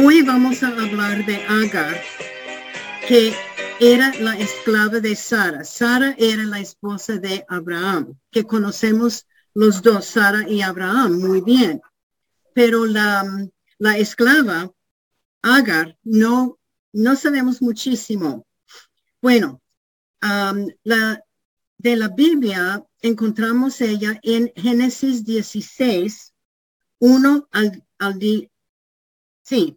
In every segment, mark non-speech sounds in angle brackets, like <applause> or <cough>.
hoy vamos a hablar de Agar, que era la esclava de Sara. Sara era la esposa de Abraham, que conocemos los dos, Sara y Abraham, muy bien. Pero la, la esclava, Agar, no, no sabemos muchísimo. Bueno, la, de la Biblia encontramos ella en Génesis 16, 1 al, al sí.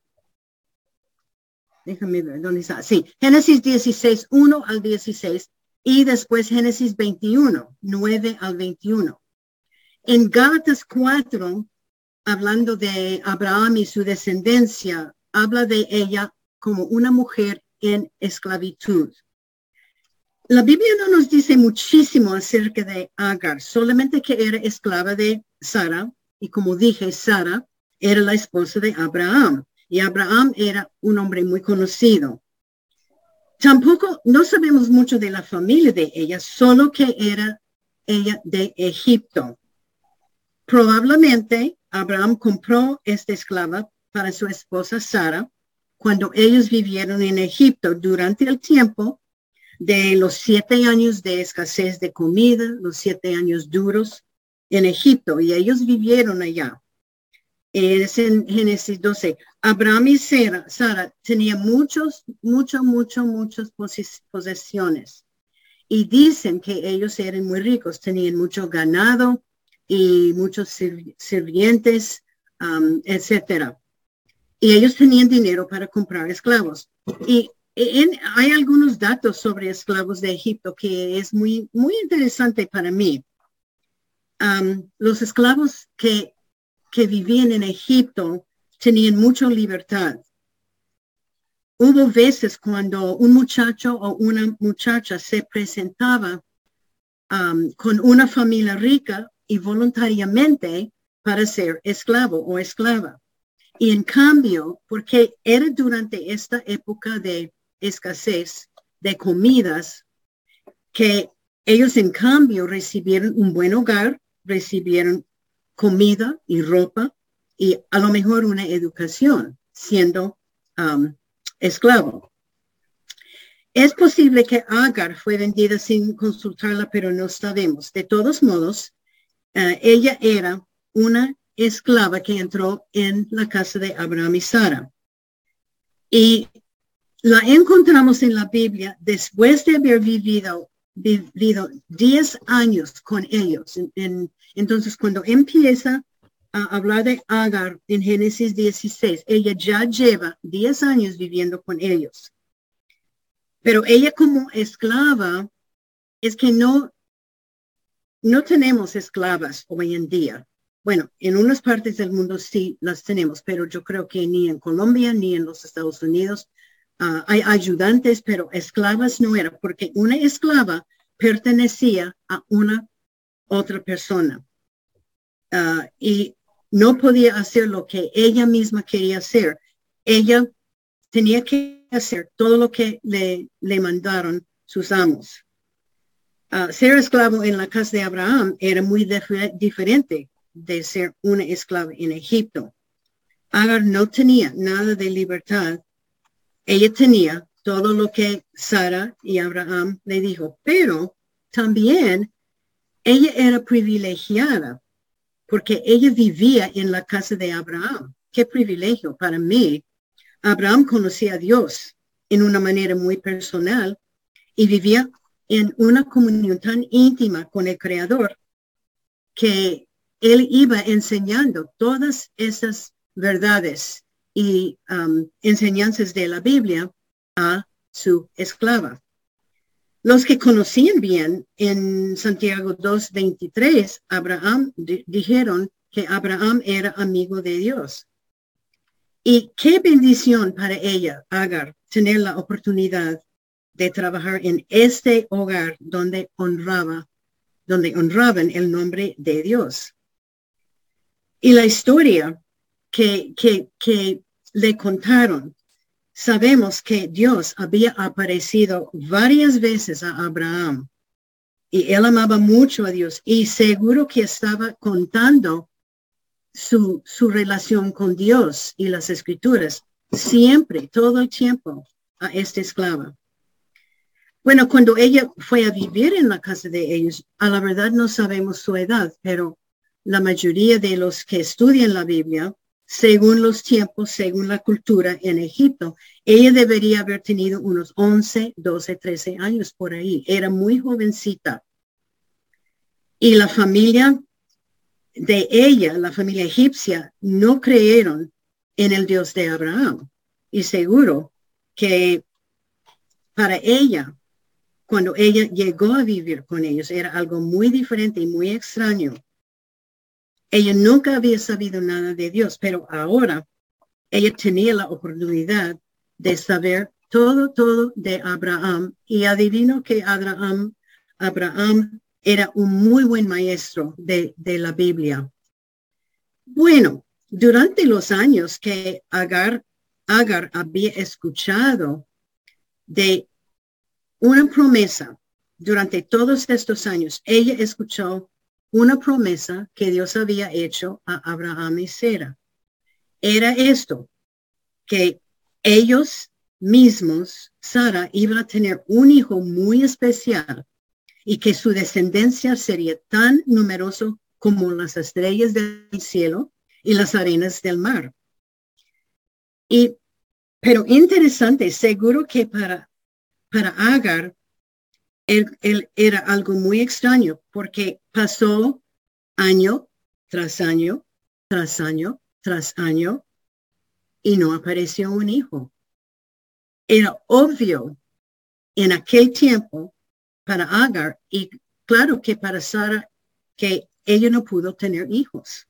Déjame ver dónde está. Sí, Génesis 16, 1 al 16 y después Génesis 21, 9 al 21. En Gálatas 4, hablando de Abraham y su descendencia, habla de ella como una mujer en esclavitud. La Biblia no nos dice muchísimo acerca de Agar, solamente que era esclava de Sara, y como dije, Sara era la esposa de Abraham, y Abraham era un hombre muy conocido. Tampoco no sabemos mucho de la familia de ella, solo que era ella de Egipto. Probablemente Abraham compró esta esclava para su esposa Sara cuando ellos vivieron en Egipto durante el tiempo de los siete años de escasez de comida, los siete años duros en Egipto, y ellos vivieron allá. Es en Génesis 12. Abraham y Sara, Sara tenían muchos, muchos, muchos, muchas posesiones. Y dicen que ellos eran muy ricos, tenían mucho ganado y muchos sirvientes, etcétera. Y ellos tenían dinero para comprar esclavos. Y hay algunos datos sobre esclavos de Egipto que es muy, muy interesante para mí. los esclavos que, que vivían en Egipto tenían mucha libertad. Hubo veces cuando un muchacho o una muchacha se presentaba con una familia rica y voluntariamente para ser esclavo o esclava. Y en cambio, porque era durante esta época de escasez de comidas, que ellos en cambio recibieron un buen hogar, recibieron comida y ropa y a lo mejor una educación siendo um, esclavo. Es posible que Agar fue vendida sin consultarla, pero no sabemos. De todos modos, uh, ella era una esclava que entró en la casa de Abraham y Sara. Y la encontramos en la Biblia después de haber vivido, vivido 10 años con ellos. entonces, cuando empieza a hablar de Agar en Génesis 16, ella ya lleva 10 años viviendo con ellos. Pero ella como esclava, es que no, no tenemos esclavas hoy en día. Bueno, en unas partes del mundo sí las tenemos, pero yo creo que ni en Colombia ni en los Estados Unidos Ah, hay ayudantes, pero esclavas no era, porque una esclava pertenecía a una otra persona ah, y no podía hacer lo que ella misma quería hacer. Ella tenía que hacer todo lo que le, le mandaron sus amos. Ah, ser esclavo en la casa de Abraham era muy diferente de ser una esclava en Egipto. Agar no tenía nada de libertad ella tenía todo lo que Sara y Abraham le dijo, pero también ella era privilegiada porque ella vivía en la casa de Abraham. Qué privilegio para mí. Abraham conocía a Dios en una manera muy personal y vivía en una comunión tan íntima con el Creador que él iba enseñando todas esas verdades y um, enseñanzas de la Biblia a su esclava. Los que conocían bien en Santiago 2.23, Abraham dijeron que Abraham era amigo de Dios. Y qué bendición para ella, Agar, tener la oportunidad de trabajar en este hogar donde honraba, donde honraban el nombre de Dios. Y la historia que, que, le contaron, sabemos que Dios había aparecido varias veces a Abraham y él amaba mucho a Dios y seguro que estaba contando su, su relación con Dios y las escrituras siempre, todo el tiempo, a esta esclava. Bueno, cuando ella fue a vivir en la casa de ellos, a la verdad no sabemos su edad, pero la mayoría de los que estudian la Biblia, según los tiempos, según la cultura en Egipto, ella debería haber tenido unos 11, 12, 13 años por ahí. Era muy jovencita. Y la familia de ella, la familia egipcia, no creyeron en el Dios de Abraham. Y seguro que para ella, cuando ella llegó a vivir con ellos, era algo muy diferente y muy extraño. Ella nunca había sabido nada de Dios, pero ahora ella tenía la oportunidad de saber todo, todo de Abraham. Y adivino que Abraham, Abraham era un muy buen maestro de, de la Biblia. Bueno, durante los años que Agar, Agar había escuchado de una promesa, durante todos estos años, ella escuchó una promesa que Dios había hecho a Abraham y Sara. Era esto, que ellos mismos, Sara, iba a tener un hijo muy especial y que su descendencia sería tan numeroso como las estrellas del cielo y las arenas del mar. Y, pero interesante, seguro que para, para Agar, él, era algo muy extraño porque pasó año tras año, tras año, tras año, y no apareció un hijo. Era obvio en aquel tiempo para Agar y claro que para Sara que ella no pudo tener hijos.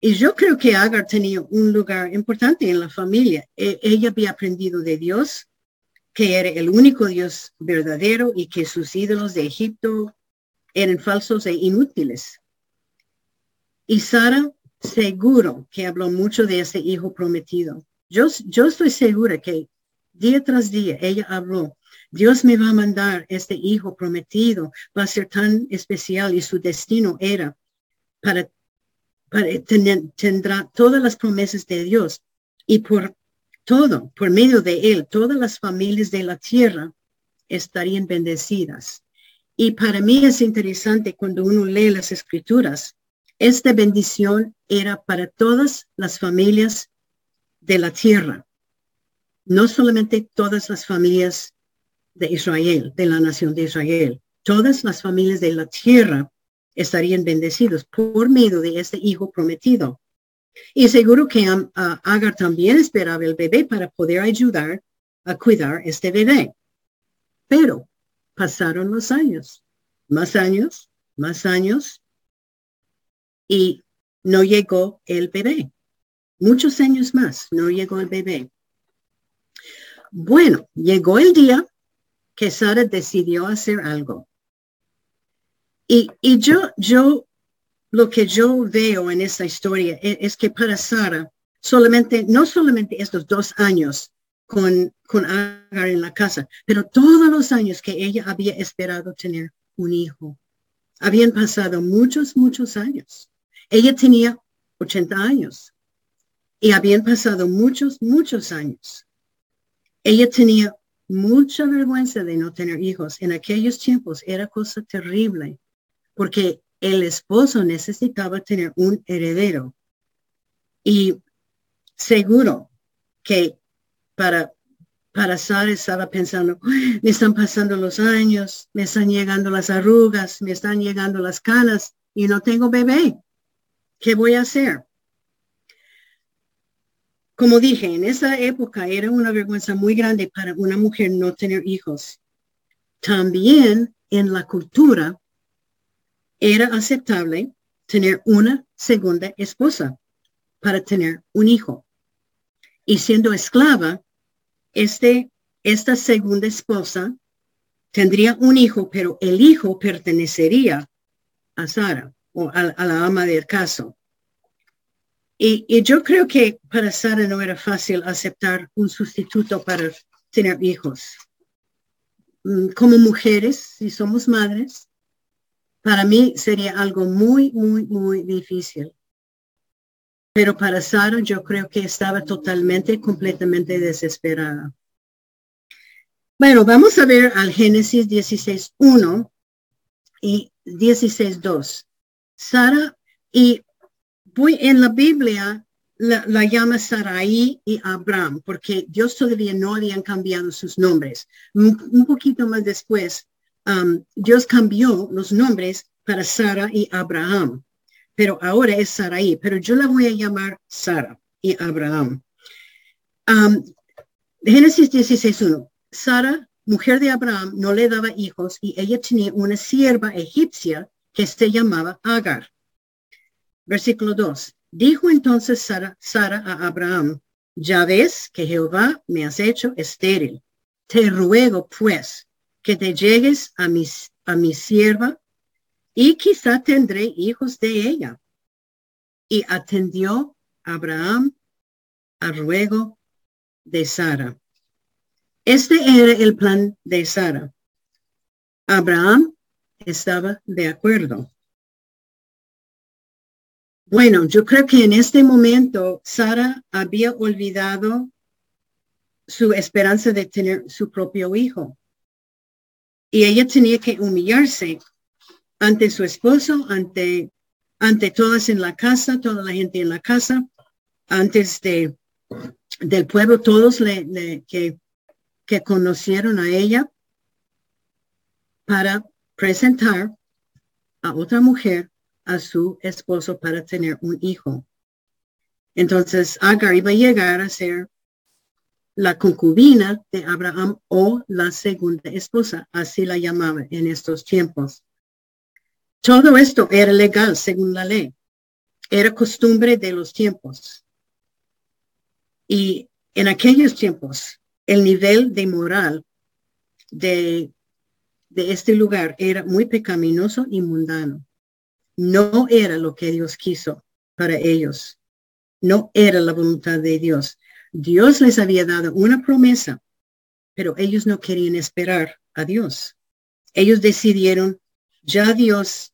Y yo creo que Agar tenía un lugar importante en la familia. E, ella había aprendido de Dios, que era el único Dios verdadero y que sus ídolos de Egipto eran falsos e inútiles. Y Sara seguro que habló mucho de ese hijo prometido. Yo, yo estoy segura que día tras día ella habló, Dios me va a mandar este hijo prometido, va a ser tan especial y su destino era para tendrá todas las promesas de Dios y por todo, por medio de él, todas las familias de la tierra estarían bendecidas. Y para mí es interesante cuando uno lee las escrituras, esta bendición era para todas las familias de la tierra, no solamente todas las familias de Israel, de la nación de Israel, todas las familias de la tierra estarían bendecidos por medio de este hijo prometido. Y seguro que Agar también esperaba el bebé para poder ayudar a cuidar este bebé. Pero pasaron los años, más años, más años, y no llegó el bebé. Muchos años más no llegó el bebé. Bueno, llegó el día que Sara decidió hacer algo. Y, yo, yo, lo que yo veo en esta historia es, es, que para Sara, solamente, no solamente estos dos años con, con Agar en la casa, pero todos los años que ella había esperado tener un hijo. Habían pasado muchos, muchos años. Ella tenía 80 años y habían pasado muchos, muchos años. Ella tenía mucha vergüenza de no tener hijos. En aquellos tiempos era cosa terrible porque el esposo necesitaba tener un heredero. Y seguro que para, para Sara estaba pensando, me están pasando los años, me están llegando las arrugas, me están llegando las canas y no tengo bebé. ¿Qué voy a hacer? Como dije, en esa época era una vergüenza muy grande para una mujer no tener hijos. También en la cultura era aceptable tener una segunda esposa para tener un hijo. Y siendo esclava, este, esta segunda esposa tendría un hijo, pero el hijo pertenecería a Sara o a, la ama del caso. Y, y, yo creo que para Sara no era fácil aceptar un sustituto para tener hijos. Mm, como mujeres, si somos madres, para mí sería algo muy, muy, muy difícil. Pero para Sara yo creo que estaba totalmente, completamente desesperada. Bueno, vamos a ver al Génesis 16.1 y 16.2. Sara, y voy en la Biblia, la, llama Sarai y Abraham, porque Dios todavía no habían cambiado sus nombres. Un, poquito más después, um, Dios cambió los nombres para Sara y Abraham, pero ahora es Sarai, pero yo la voy a llamar Sara y Abraham. Um, Génesis 16.1. Sara, mujer de Abraham, no le daba hijos y ella tenía una sierva egipcia que se llamaba Agar. Versículo 2. Dijo entonces Sara, Sara a Abraham, ya ves que Jehová me has hecho estéril. Te ruego pues que te llegues a mi, a mi sierva y quizá tendré hijos de ella. Y atendió Abraham al ruego de Sara. Este era el plan de Sara. Abraham estaba de acuerdo. Bueno, yo creo que en este momento Sara había olvidado su esperanza de tener su propio hijo. Y ella tenía que humillarse ante su esposo, ante, ante todas en la casa, toda la gente en la casa, antes de, del pueblo, todos le, que, que conocieron a ella para presentar a otra mujer a su esposo para tener un hijo. Entonces Agar iba a llegar a ser la concubina de Abraham o la segunda esposa, así la llamaba en estos tiempos. Todo esto era legal según la ley, era costumbre de los tiempos. Y en aquellos tiempos, el nivel de moral de, de este lugar era muy pecaminoso y mundano no era lo que Dios quiso para ellos. No era la voluntad de Dios. Dios les había dado una promesa, pero ellos no querían esperar a Dios. Ellos decidieron, ya Dios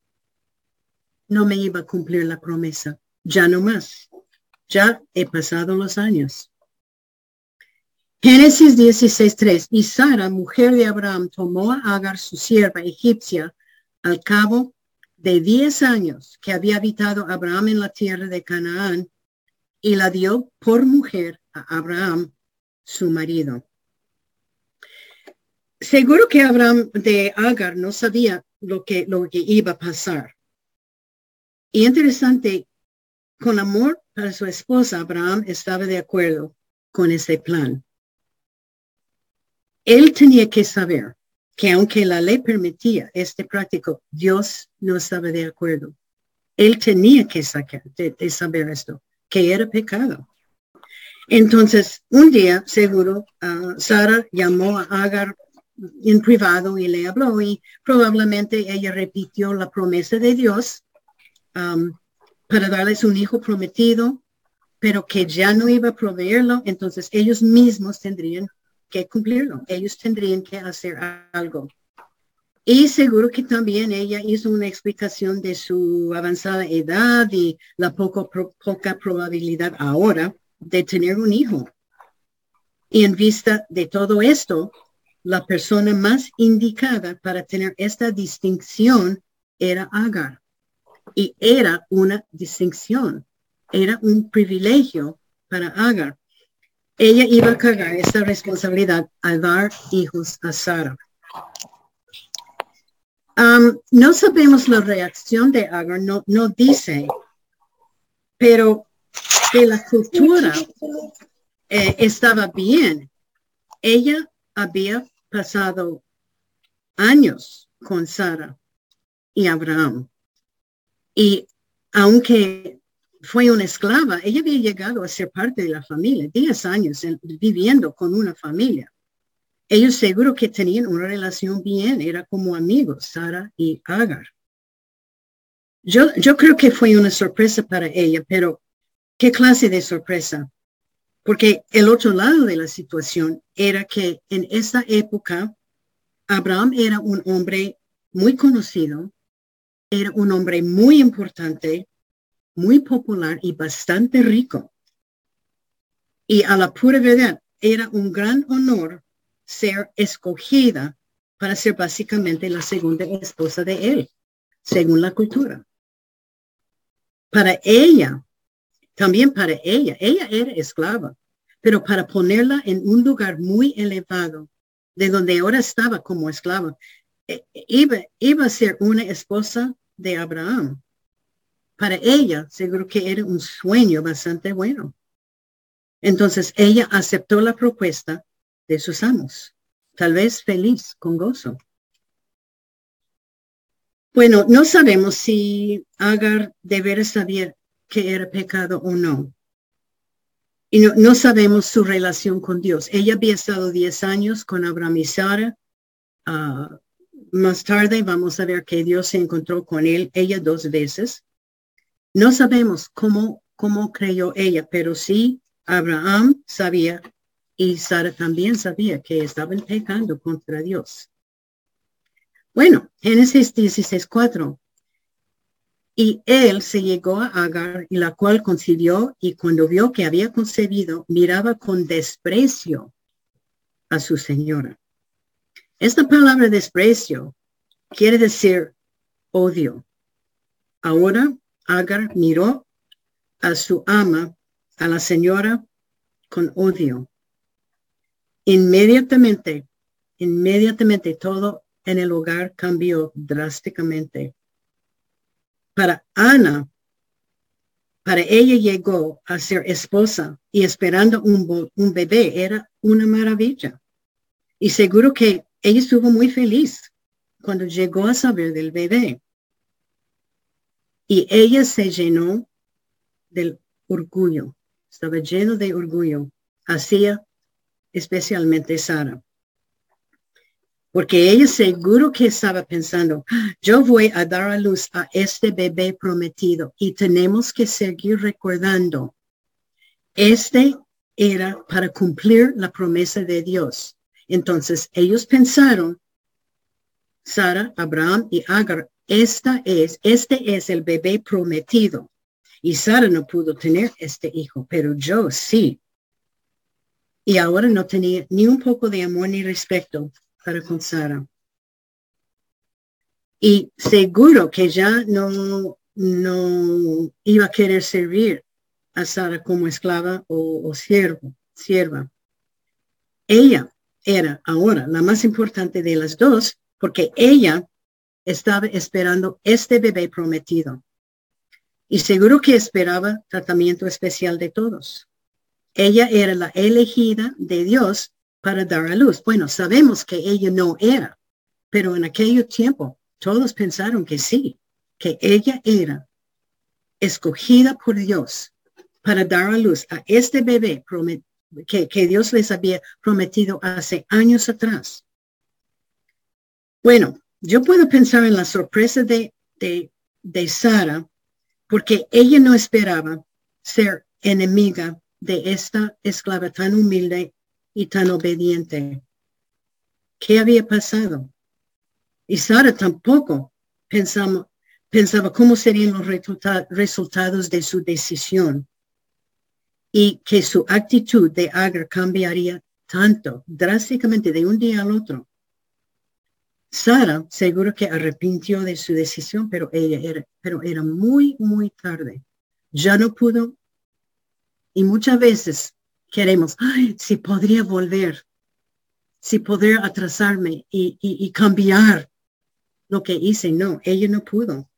no me iba a cumplir la promesa, ya no más. Ya he pasado los años. Génesis 16.3. Y Sara, mujer de Abraham, tomó a Agar, su sierva egipcia, al cabo de diez años que había habitado Abraham en la tierra de Canaán y la dio por mujer a Abraham, su marido. Seguro que Abraham de Agar no sabía lo que, lo que iba a pasar. Y interesante, con amor para su esposa, Abraham estaba de acuerdo con ese plan. Él tenía que saber que aunque la ley permitía este práctico, Dios no estaba de acuerdo. Él tenía que sacar, de, saber esto, que era pecado. Entonces, un día, seguro, uh, Sara llamó a Agar en privado y le habló y probablemente ella repitió la promesa de Dios para darles un hijo prometido, pero que ya no iba a proveerlo, entonces ellos mismos tendrían que cumplirlo. Ellos tendrían que hacer algo. Y seguro que también ella hizo una explicación de su avanzada edad y la poco, poca probabilidad ahora de tener un hijo. Y en vista de todo esto, la persona más indicada para tener esta distinción era Agar. Y era una distinción, era un privilegio para Agar ella iba a cargar esta responsabilidad al dar hijos a Sara. Um, no sabemos la reacción de Agar, no, dice, pero que la cultura eh, estaba bien. Ella había pasado años con Sara y Abraham. Y aunque fue una esclava, ella había llegado a ser parte de la familia, 10 años viviendo con una familia. Ellos seguro que tenían una relación bien, era como amigos, Sara y Agar. Yo, yo creo que fue una sorpresa para ella, pero ¿qué clase de sorpresa? Porque el otro lado de la situación era que en esa época Abraham era un hombre muy conocido, era un hombre muy importante, muy popular y bastante rico. Y a la pura verdad, era un gran honor ser escogida para ser básicamente la segunda esposa de él, según la cultura. Para ella, también para ella, ella era esclava, pero para ponerla en un lugar muy elevado, de donde ahora estaba como esclava, e, iba, iba a ser una esposa de Abraham. Para ella, seguro que era un sueño bastante bueno. Entonces ella aceptó la propuesta de sus amos, tal vez feliz, con gozo. Bueno, no sabemos si Agar debería saber que era pecado o no. Y no, sabemos su relación con Dios. Ella había estado 10 años con Abraham y. Ah, más tarde vamos a ver que Dios se encontró con él, ella dos veces. No sabemos cómo, cómo creyó ella, pero sí Abraham sabía y Sara también sabía que estaban pecando contra Dios. Bueno, Génesis 16, 4. Y él se llegó a Agar, y la cual concibió, y cuando vio que había concebido, miraba con desprecio a su señora. Esta palabra desprecio quiere decir odio. Ahora Agar miró a su ama a la señora con odio. Inmediatamente, inmediatamente todo en el hogar cambió drásticamente. Para Ana, para ella llegó a ser esposa y esperando un, un bebé era una maravilla. Y seguro que ella estuvo muy feliz cuando llegó a saber del bebé. Y ella se llenó del orgullo estaba lleno de orgullo, hacía especialmente Sara. Porque ella seguro que estaba pensando, yo voy a dar a luz a este bebé prometido y tenemos que seguir recordando. Este era para cumplir la promesa de Dios. Entonces ellos pensaron, Sara, Abraham y Agar, esta es, este es el bebé prometido. Y Sara no pudo tener este hijo, pero yo sí. Y ahora no tenía ni un poco de amor ni respeto para con Sara. Y seguro que ya no, no iba a querer servir a Sara como esclava o, o siervo, sierva. Ella era ahora la más importante de las dos porque ella estaba esperando este bebé prometido y seguro que esperaba tratamiento especial de todos. Ella era la elegida de Dios para dar a luz. Bueno, sabemos que ella no era, pero en aquel tiempo todos pensaron que sí, que ella era escogida por Dios para dar a luz a este bebé que, que Dios les había prometido hace años atrás. Bueno, yo puedo pensar en la sorpresa de, de, de Sara porque ella no esperaba ser enemiga de esta esclava tan humilde y tan obediente. ¿Qué había pasado? Y Sara tampoco pensaba, pensaba cómo serían los resultados de su decisión y que su actitud de Agar cambiaría tanto drásticamente de un día al otro. Sara seguro que arrepintió de su decisión, pero ella era, pero era muy, muy tarde. Ya no pudo. Y muchas veces queremos, si podría volver, si poder atrasarme y cambiar lo que hice. No, ella no pudo.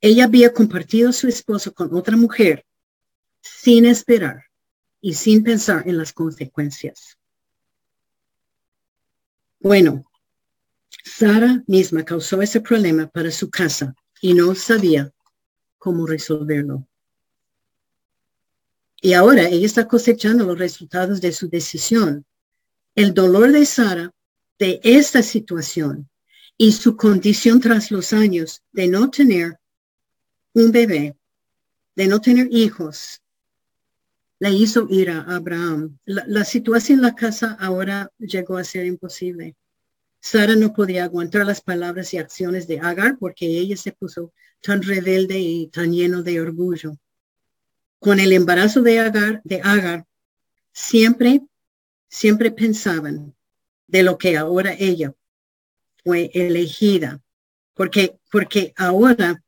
Ella había compartido su esposo con otra mujer sin esperar y sin pensar en las consecuencias. Bueno, Sara misma causó ese problema para su casa y no sabía cómo resolverlo. Y ahora ella está cosechando los resultados de su decisión. El dolor de Sara de esta situación y su condición tras los años de no tener un bebé, de no tener hijos, le hizo ir a Abraham. La, la situación en la casa ahora llegó a ser imposible. Sara no podía aguantar las palabras y acciones de Agar porque ella se puso tan rebelde y tan lleno de orgullo. Con el embarazo de Agar, de Agar, siempre, siempre pensaban de lo que ahora ella fue elegida, porque, porque ahora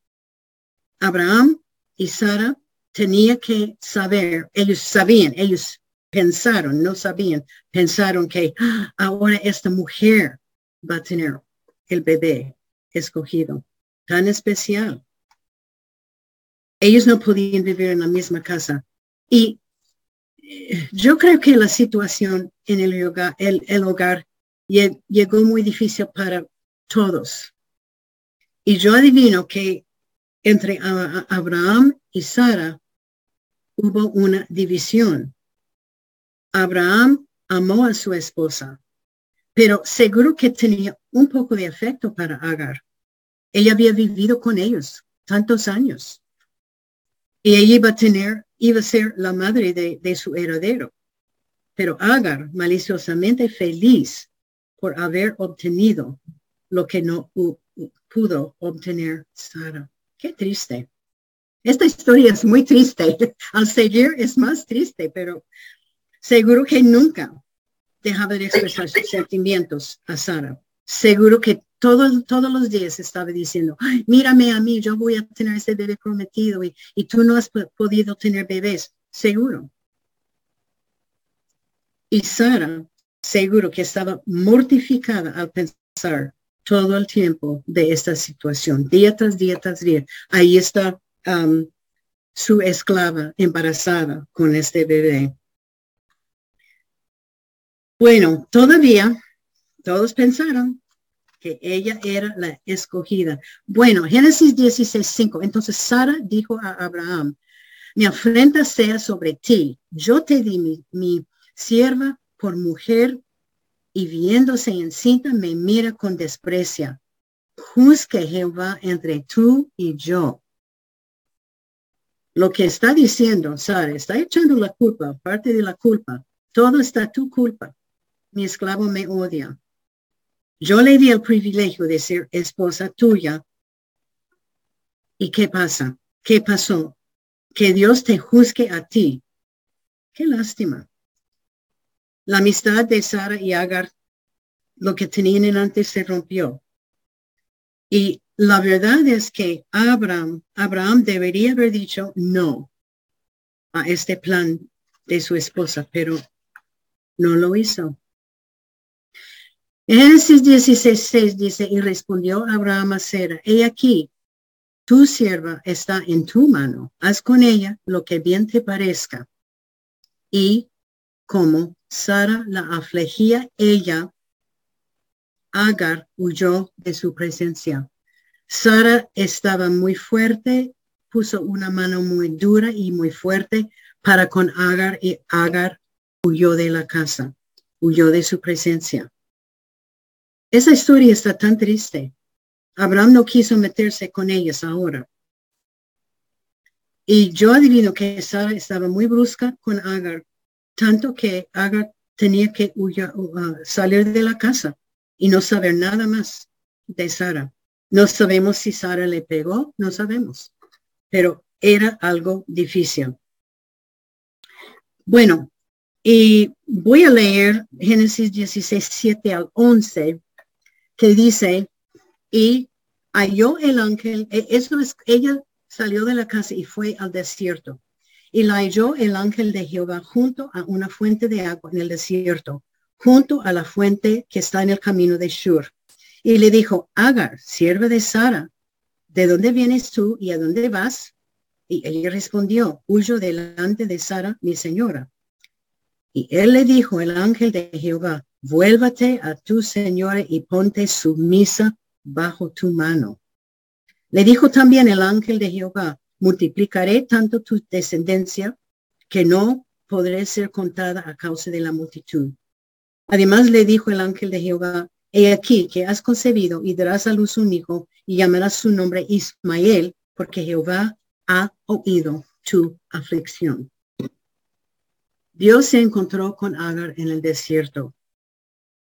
Abraham y Sara tenía que saber, ellos sabían, ellos pensaron, no sabían, pensaron que ah, ahora esta mujer va a tener el bebé escogido, tan especial. Ellos no podían vivir en la misma casa. Y eh, yo creo que la situación en el hogar, el, hogar llegó muy difícil para todos. Y yo adivino que entre Abraham y Sara hubo una división. Abraham amó a su esposa, pero seguro que tenía un poco de afecto para Agar. Ella había vivido con ellos tantos años. Y ella iba a tener, iba a ser la madre de, su heredero. Pero Agar, maliciosamente feliz por haber obtenido lo que no pudo obtener Sara. Qué triste. Esta historia es muy triste. <laughs> Al seguir es más triste, pero seguro que nunca dejaba de expresar sus sentimientos a Sara. Seguro que todos, todos los días estaba diciendo, mírame a mí, yo voy a tener ese bebé prometido y, y tú no has podido tener bebés. Seguro. Y Sara, seguro que estaba mortificada al pensar todo el tiempo de esta situación, día tras día tras día. Ahí está um, su esclava embarazada con este bebé. Bueno, todavía todos pensaron que ella era la escogida. Bueno, Génesis 16, Entonces Sara dijo a Abraham, mi afrenta sea sobre ti. Yo te di mi, mi sierva por mujer y viéndose encinta me mira con desprecia. Juzgue Jehová entre tú y yo. Lo que está diciendo Sara, está echando la culpa, parte de la culpa. Todo está tu culpa mi esclavo me odia. Yo le di el privilegio de ser esposa tuya. ¿Y qué pasa? ¿Qué pasó? Que Dios te juzgue a ti. Qué lástima. La amistad de Sara y Agar, lo que tenían antes se rompió. Y la verdad es que Abraham, Abraham debería haber dicho no a este plan de su esposa, pero no lo hizo. Génesis 16, dice, y respondió Abraham a Sara, he aquí, tu sierva está en tu mano, haz con ella lo que bien te parezca. Y como Sara la afligía, ella, Agar, huyó de su presencia. Sara estaba muy fuerte, puso una mano muy dura y muy fuerte para con Agar y Agar huyó de la casa, huyó de su presencia. Esa historia está tan triste. Abraham no quiso meterse con ellas ahora. Y yo adivino que Sara estaba muy brusca con Agar, tanto que Agar tenía que uh, salir de la casa y no saber nada más de Sara. No sabemos si Sara le pegó, no sabemos, pero era algo difícil. Bueno, y voy a leer Génesis 16, 7 al 11 que dice, y halló el ángel, e, eso es, ella salió de la casa y fue al desierto. Y la halló el ángel de Jehová junto a una fuente de agua en el desierto, junto a la fuente que está en el camino de Shur. Y le dijo, Agar, sierva de Sara, ¿de dónde vienes tú y a dónde vas? Y ella respondió, huyo delante de Sara, mi señora. Y él le dijo, el ángel de Jehová, vuélvate a tu señora y ponte sumisa bajo tu mano. Le dijo también el ángel de Jehová, multiplicaré tanto tu descendencia que no podré ser contada a causa de la multitud. Además le dijo el ángel de Jehová, he aquí que has concebido y darás a luz un hijo y llamarás su nombre Ismael, porque Jehová ha oído tu aflicción. Dios se encontró con Agar en el desierto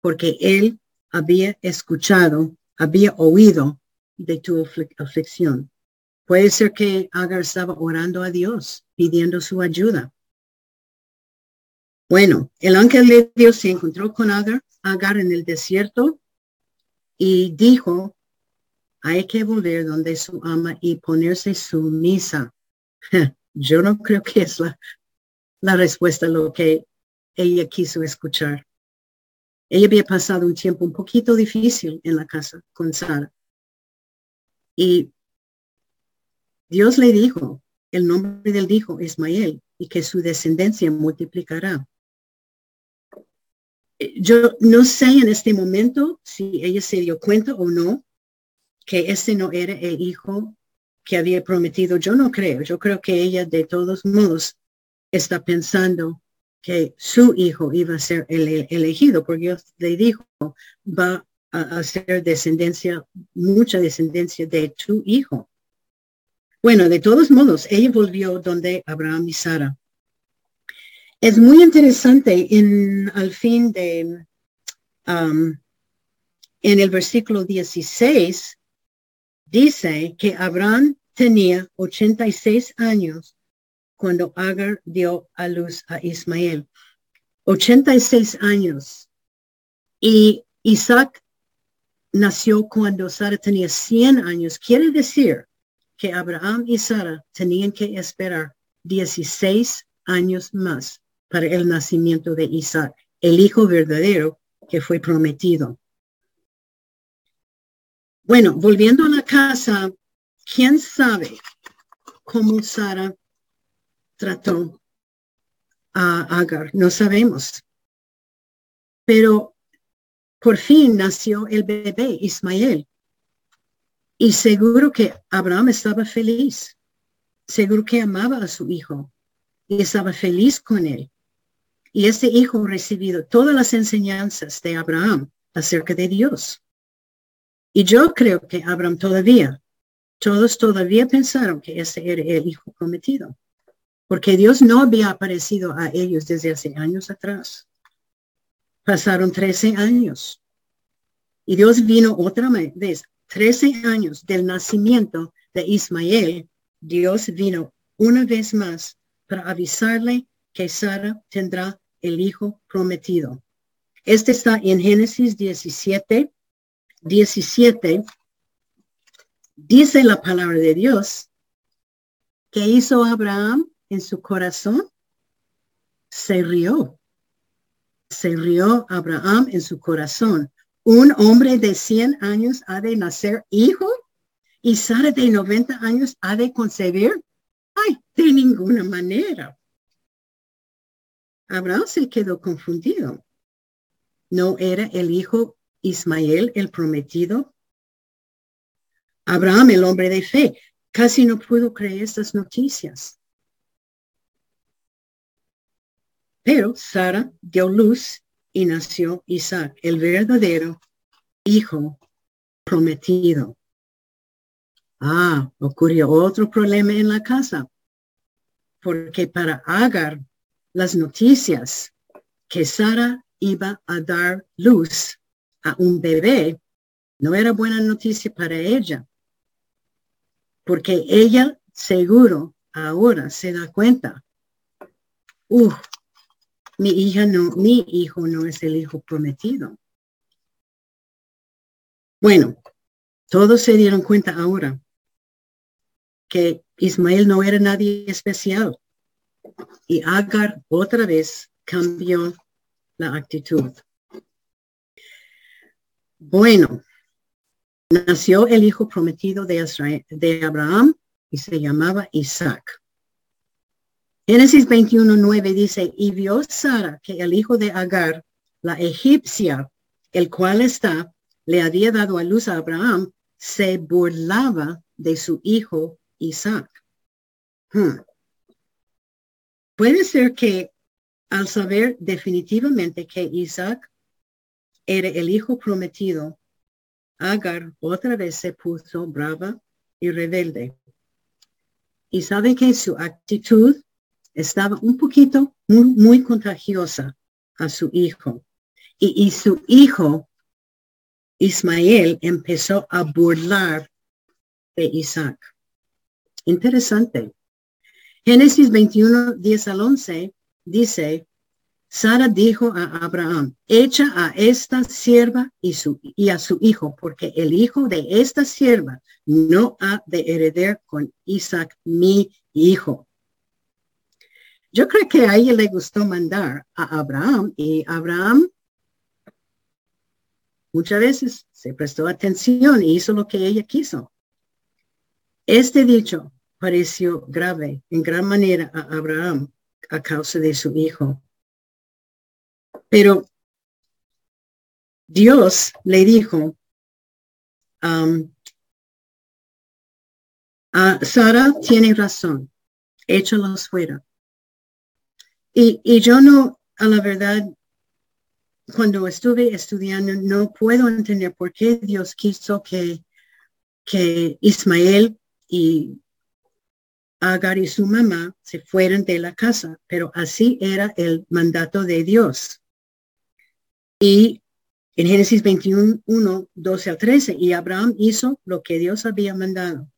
porque él había escuchado, había oído de tu aflicción. Puede ser que Agar estaba orando a Dios, pidiendo su ayuda. Bueno, el ángel de Dios se encontró con Agar, Agar en el desierto y dijo, hay que volver donde su ama y ponerse sumisa. <laughs> Yo no creo que es la, la respuesta a lo que ella quiso escuchar. Ella había pasado un tiempo un poquito difícil en la casa con Sara. Y Dios le dijo, el nombre del hijo Ismael, y que su descendencia multiplicará. Yo no sé en este momento si ella se dio cuenta o no que ese no era el hijo que había prometido. Yo no creo. Yo creo que ella de todos modos está pensando que su hijo iba a ser el, elegido, porque Dios le dijo, va a, ser descendencia, mucha descendencia de tu hijo. Bueno, de todos modos, ella volvió donde Abraham y Sara. Es muy interesante en al fin de um, en el versículo 16 dice que Abraham tenía 86 años cuando Agar dio a luz a Ismael. 86 años. Y Isaac nació cuando Sara tenía 100 años. Quiere decir que Abraham y Sara tenían que esperar 16 años más para el nacimiento de Isaac, el hijo verdadero que fue prometido. Bueno, volviendo a la casa, ¿quién sabe cómo Sara trató a Agar, no sabemos. Pero por fin nació el bebé Ismael. Y seguro que Abraham estaba feliz. Seguro que amaba a su hijo y estaba feliz con él. Y este hijo recibido todas las enseñanzas de Abraham acerca de Dios. Y yo creo que Abraham todavía, todos todavía pensaron que ese era el hijo prometido porque Dios no había aparecido a ellos desde hace años atrás. Pasaron 13 años y Dios vino otra vez, 13 años del nacimiento de Ismael, Dios vino una vez más para avisarle que Sara tendrá el hijo prometido. Este está en Génesis 17, 17. Dice la palabra de Dios que hizo Abraham en su corazón, se rió. Se rió Abraham en su corazón. Un hombre de 100 años ha de nacer hijo y Sara de 90 años ha de concebir. Ay, de ninguna manera. Abraham se quedó confundido. ¿No era el hijo Ismael el prometido? Abraham, el hombre de fe, casi no pudo creer estas noticias. Pero Sara dio luz y nació Isaac, el verdadero hijo prometido. Ah, ocurrió otro problema en la casa, porque para Agar las noticias que Sara iba a dar luz a un bebé no era buena noticia para ella, porque ella seguro ahora se da cuenta, uh, mi hija no, mi hijo no es el hijo prometido. Bueno, todos se dieron cuenta ahora que Ismael no era nadie especial. Y Agar otra vez cambió la actitud. Bueno, nació el hijo prometido de, de Abraham y se llamaba Isaac. Génesis 21.9 dice, y vio Sara que el hijo de Agar, la egipcia, el cual está, le había dado a luz a Abraham, se burlaba de su hijo Isaac. Hmm. Puede ser que al saber definitivamente que Isaac era el hijo prometido, Agar otra vez se puso brava y rebelde. Y sabe que su actitud estaba un poquito muy, contagiosa a su hijo. Y, su hijo Ismael empezó a burlar de Isaac. Interesante. Génesis 21, 10 al 11 dice, Sara dijo a Abraham, echa a esta sierva y, su, y a su hijo, porque el hijo de esta sierva no ha de heredar con Isaac, mi hijo. Yo creo que a ella le gustó mandar a Abraham y Abraham muchas veces se prestó atención y hizo lo que ella quiso. Este dicho pareció grave en gran manera a Abraham a causa de su hijo. Pero Dios le dijo um, a Sara tiene razón, échalos fuera. Y, yo no, a la verdad, cuando estuve estudiando, no puedo entender por qué Dios quiso que, que Ismael y Agar y su mamá se fueran de la casa, pero así era el mandato de Dios. Y en Génesis 21, 1, 12 al 13, y Abraham hizo lo que Dios había mandado.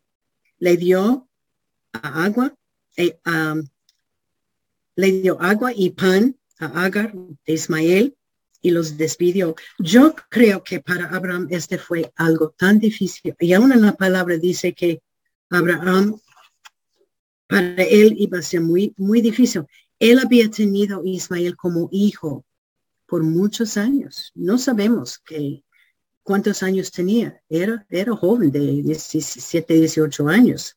Le dio agua, eh, le dio agua y pan a Agar de Ismael y los despidió. Yo creo que para Abraham este fue algo tan difícil. Y aún en la palabra dice que Abraham, para él iba a ser muy, muy difícil. Él había tenido a Ismael como hijo por muchos años. No sabemos que, cuántos años tenía. Era, era joven de 17, 18 años.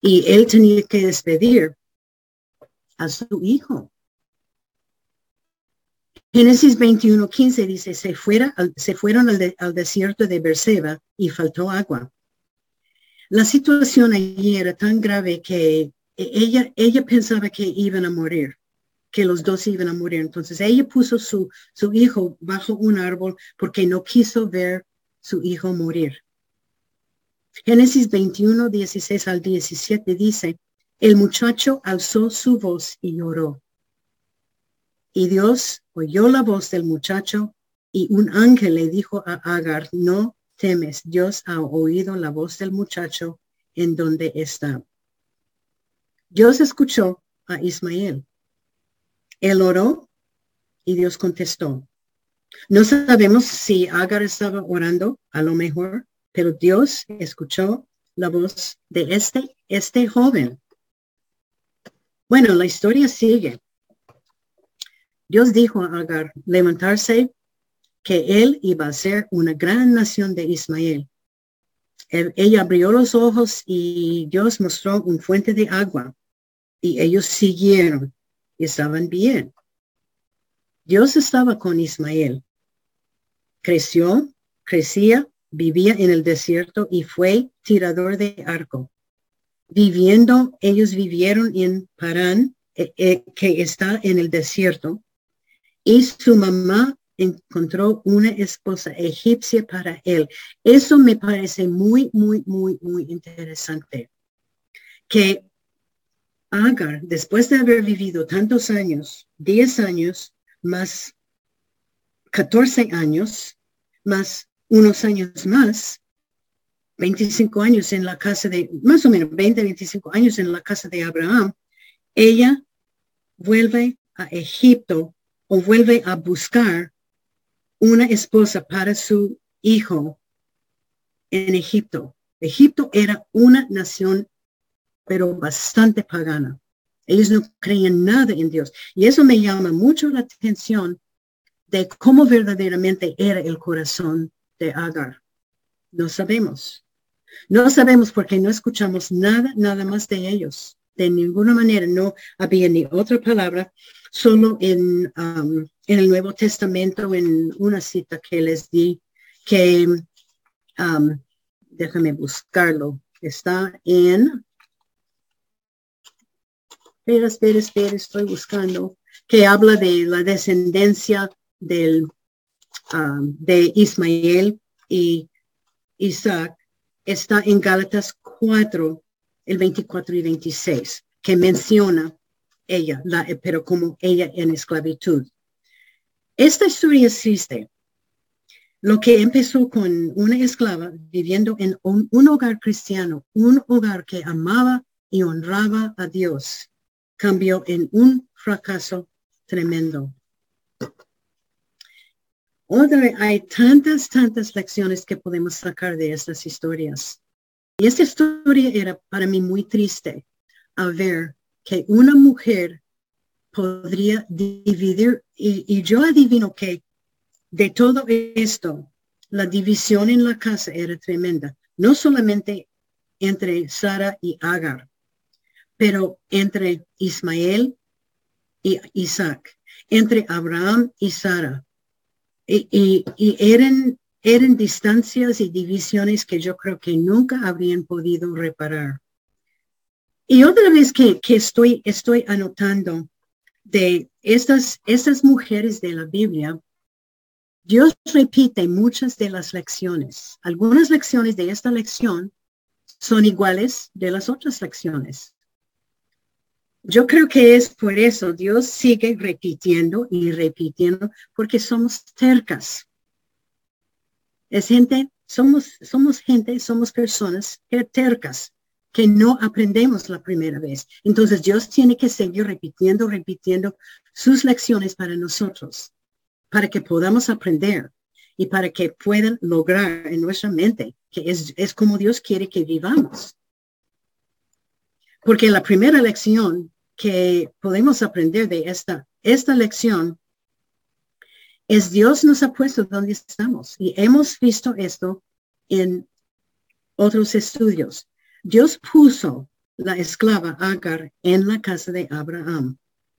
Y él tenía que despedir a su hijo. Génesis 21, 15 dice, se, fuera, se fueron al, al desierto de Berseba y faltó agua. La situación allí era tan grave que ella, ella pensaba que iban a morir que los dos iban a morir. Entonces ella puso su, su hijo bajo un árbol porque no quiso ver su hijo morir. Génesis 21, 16 al 17 dice, el muchacho alzó su voz y lloró. Y Dios oyó la voz del muchacho y un ángel le dijo a Agar, no temes, Dios ha oído la voz del muchacho en donde está. Dios escuchó a Ismael él oró y Dios contestó. No sabemos si Agar estaba orando, a lo mejor, pero Dios escuchó la voz de este, este joven. Bueno, la historia sigue. Dios dijo a Agar levantarse que él iba a ser una gran nación de Ismael. ella abrió los ojos y Dios mostró un fuente de agua y ellos siguieron estaban bien. Dios estaba con Ismael. Creció, crecía, vivía en el desierto y fue tirador de arco. Viviendo, ellos vivieron en Parán, eh, eh, que está en el desierto, y su mamá encontró una esposa egipcia para él. Eso me parece muy, muy, muy, muy interesante. Que Agar, después de haber vivido tantos años, 10 años, más 14 años, más unos años más, 25 años en la casa de, más o menos 20, 25 años en la casa de Abraham, ella vuelve a Egipto o vuelve a buscar una esposa para su hijo en Egipto. Egipto era una nación pero bastante pagana. Ellos no creían nada en Dios. Y eso me llama mucho la atención de cómo verdaderamente era el corazón de Agar. No sabemos. No sabemos porque no escuchamos nada, nada más de ellos. De ninguna manera no había ni otra palabra, solo en, um, en el Nuevo Testamento, en una cita que les di, que, um, déjame buscarlo, está en espera, espera, espera, estoy buscando, que habla de la descendencia del, um, de Ismael y Isaac, está en Gálatas 4, el 24 y 26, que menciona ella, la, pero como ella en esclavitud. Esta historia existe. Lo que empezó con una esclava viviendo en un, hogar cristiano, un hogar que amaba y honraba a Dios, cambió en un fracaso tremendo. Otra, hay tantas, tantas lecciones que podemos sacar de estas historias. Y esta historia era para mí muy triste a ver que una mujer podría dividir, y yo adivino que de todo esto, la división en la casa era tremenda, no solamente entre Sara y Agar, pero entre Ismael y Isaac, entre Abraham y Sara. Y, eran, eran distancias y divisiones que yo creo que nunca habrían podido reparar. Y otra vez que, estoy, estoy anotando de estas, estas mujeres de la Biblia, Dios repite muchas de las lecciones. Algunas lecciones de esta lección son iguales de las otras lecciones. Yo creo que es por eso Dios sigue repitiendo y repitiendo, porque somos cercas. Es gente, somos, somos gente, somos personas tercas, que no aprendemos la primera vez. Entonces Dios tiene que seguir repitiendo, repitiendo sus lecciones para nosotros para que podamos aprender y para que puedan lograr en nuestra mente que es, es como Dios quiere que vivamos. Porque la primera lección que podemos aprender de esta, esta lección es Dios nos ha puesto donde estamos y hemos visto esto en otros estudios. Dios puso la esclava Agar en la casa de Abraham,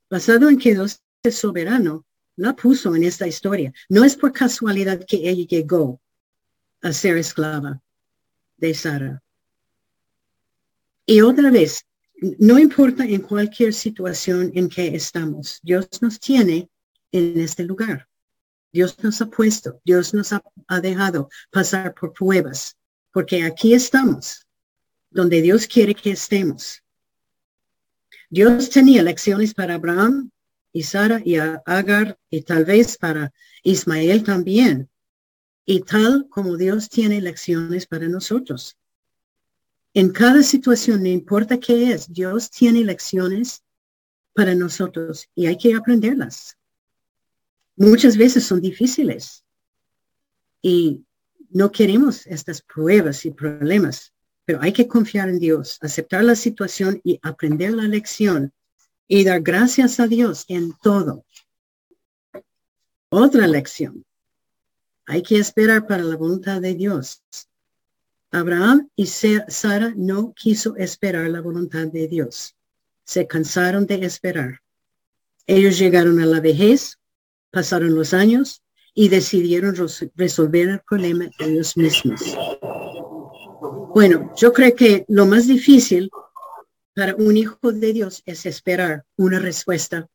basado en que Dios es soberano la puso en esta historia. No es por casualidad que ella llegó a ser esclava de Sara. Y otra vez, no importa en cualquier situación en que estamos, Dios nos tiene en este lugar. Dios nos ha puesto, Dios nos ha, dejado pasar por pruebas, porque aquí estamos, donde Dios quiere que estemos. Dios tenía lecciones para Abraham, y Sara y Agar y tal vez para Ismael también. Y tal como Dios tiene lecciones para nosotros. En cada situación, no importa qué es, Dios tiene lecciones para nosotros y hay que aprenderlas. Muchas veces son difíciles y no queremos estas pruebas y problemas, pero hay que confiar en Dios, aceptar la situación y aprender la lección y dar gracias a Dios en todo. Otra lección. Hay que esperar para la voluntad de Dios. Abraham y Sara no quiso esperar la voluntad de Dios. Se cansaron de esperar. Ellos llegaron a la vejez, pasaron los años y decidieron resolver el problema ellos mismos. Bueno, yo creo que lo más difícil para un hijo de Dios es esperar una respuesta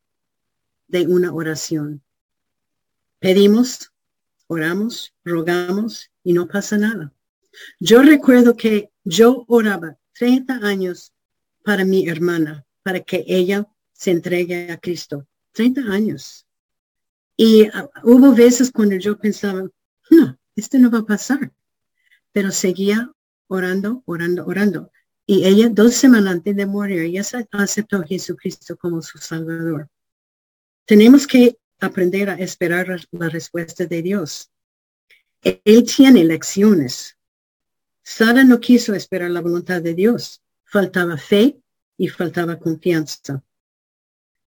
de una oración. Pedimos, oramos, rogamos y no pasa nada. Yo recuerdo que yo oraba 30 años para mi hermana, para que ella se entregue a Cristo. 30 años. Y uh, hubo veces cuando yo pensaba, no, esto no va a pasar. Pero seguía orando, orando, orando. Y ella, dos semanas antes de morir, ella aceptó a Jesucristo como su Salvador. Tenemos que aprender a esperar la respuesta de Dios. Él tiene lecciones. Sara no quiso esperar la voluntad de Dios. Faltaba fe y faltaba confianza.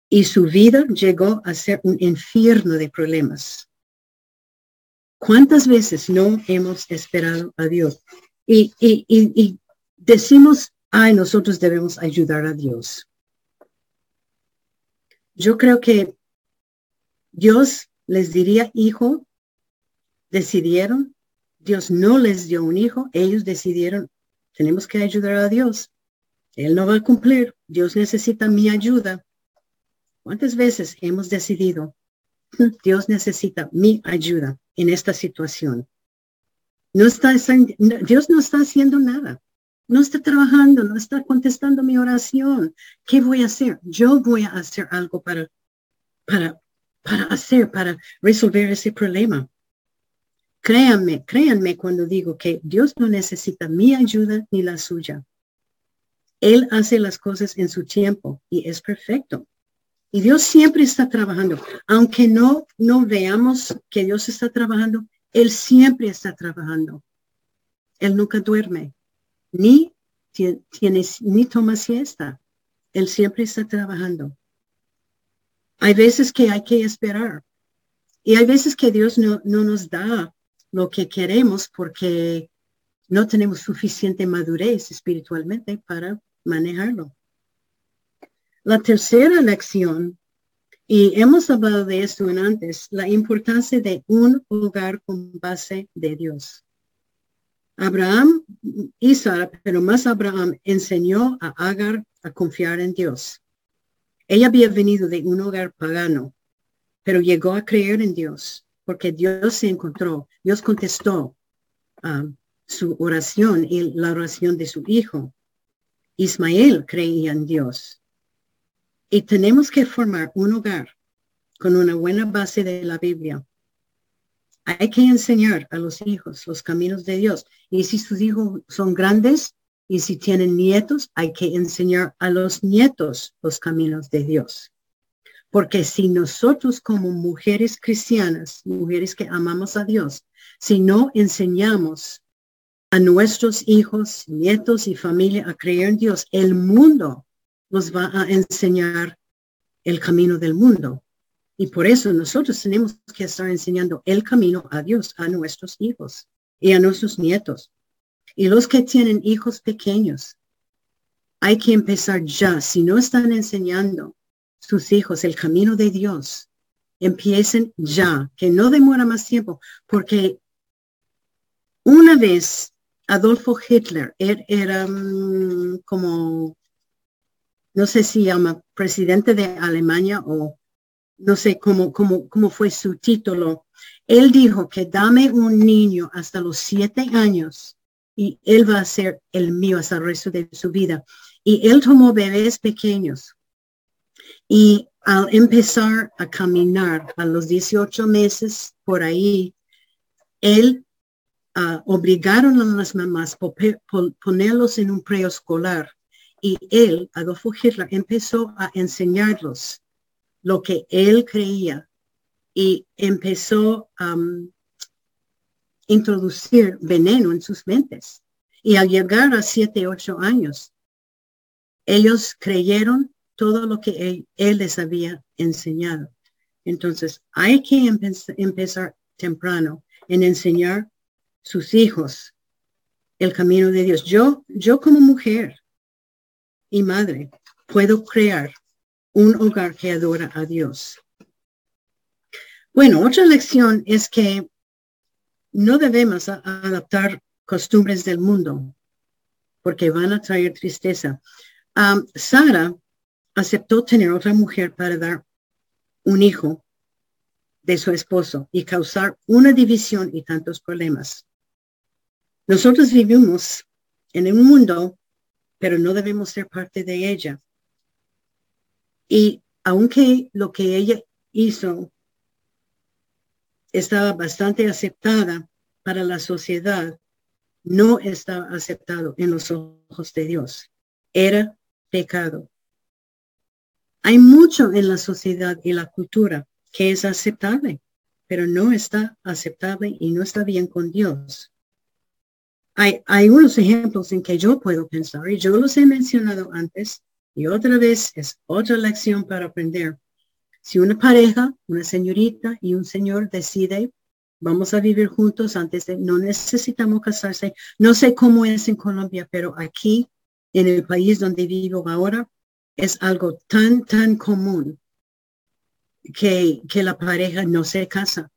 Y su vida llegó a ser un infierno de problemas. ¿Cuántas veces no hemos esperado a Dios? Y, y, y, decimos, ay, nosotros debemos ayudar a Dios. Yo creo que Dios les diría, hijo, decidieron, Dios no les dio un hijo, ellos decidieron, tenemos que ayudar a Dios. Él no va a cumplir, Dios necesita mi ayuda. ¿Cuántas veces hemos decidido, Dios necesita mi ayuda en esta situación? No está, Dios no está haciendo nada no está trabajando, no está contestando mi oración. ¿Qué voy a hacer? Yo voy a hacer algo para, para, para hacer, para resolver ese problema. Créanme, créanme cuando digo que Dios no necesita mi ayuda ni la suya. Él hace las cosas en su tiempo y es perfecto. Y Dios siempre está trabajando. Aunque no, no veamos que Dios está trabajando, Él siempre está trabajando. Él nunca duerme, ni tiene, ni toma siesta. Él siempre está trabajando. Hay veces que hay que esperar. Y hay veces que Dios no, no nos da lo que queremos porque no tenemos suficiente madurez espiritualmente para manejarlo. La tercera lección, y hemos hablado de esto en antes, la importancia de un hogar con base de Dios. Abraham y Sara, pero más Abraham enseñó a Agar a confiar en Dios. Ella había venido de un hogar pagano, pero llegó a creer en Dios porque Dios se encontró, Dios contestó um, su oración y la oración de su hijo. Ismael creía en Dios. Y tenemos que formar un hogar con una buena base de la Biblia. Hay que enseñar a los hijos los caminos de Dios. Y si sus hijos son grandes y si tienen nietos, hay que enseñar a los nietos los caminos de Dios. Porque si nosotros como mujeres cristianas, mujeres que amamos a Dios, si no enseñamos a nuestros hijos, nietos y familia a creer en Dios, el mundo nos va a enseñar el camino del mundo. Y por eso nosotros tenemos que estar enseñando el camino a Dios, a nuestros hijos y a nuestros nietos. Y los que tienen hijos pequeños, hay que empezar ya. Si no están enseñando sus hijos el camino de Dios, empiecen ya, que no demora más tiempo, porque una vez Adolfo Hitler era mm, como, no sé si llama presidente de Alemania o no sé cómo, cómo, cómo fue su título. Él dijo que dame un niño hasta los siete años y él va a ser el mío hasta el resto de su vida. Y él tomó bebés pequeños y al empezar a caminar a los 18 meses por ahí, él Ah, obligaron a las mamás a ponerlos en un preescolar y él, Adolfo Hitler, empezó a enseñarlos lo que él creía y empezó a introducir veneno en sus mentes. Y al llegar a siete, ocho años, ellos creyeron todo lo que él, les había enseñado. Entonces, hay que empezar temprano en enseñar sus hijos el camino de Dios. Yo, yo como mujer y madre puedo crear un hogar que adora a Dios. Bueno, otra lección es que no debemos adaptar costumbres del mundo porque van a traer tristeza. Sara aceptó tener otra mujer para dar un hijo de su esposo y causar una división y tantos problemas. Nosotros vivimos en un mundo, pero no debemos ser parte de ella. Y aunque lo que ella hizo estaba bastante aceptada para la sociedad, no estaba aceptado en los ojos de Dios. Era pecado. Hay mucho en la sociedad y la cultura que es aceptable, pero no está aceptable y no está bien con Dios. Hay, unos ejemplos en que yo puedo pensar y yo los he mencionado antes y otra vez es otra lección para aprender. Si una pareja, una señorita y un señor decide, vamos a vivir juntos antes de, no necesitamos casarse. No sé cómo es en Colombia, pero aquí, en el país donde vivo ahora, es algo tan, tan común que, que la pareja no se casa,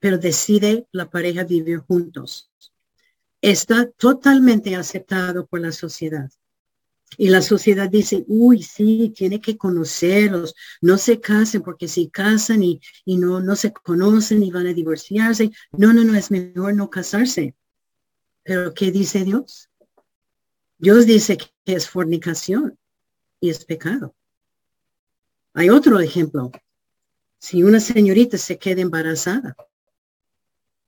pero decide la pareja vivir juntos está totalmente aceptado por la sociedad. Y la sociedad dice, uy, sí, tiene que conocerlos, no se casen porque si casan y, y no, no se conocen y van a divorciarse. No, no, no, es mejor no casarse. Pero ¿qué dice Dios? Dios dice que es fornicación y es pecado. Hay otro ejemplo. Si una señorita se queda embarazada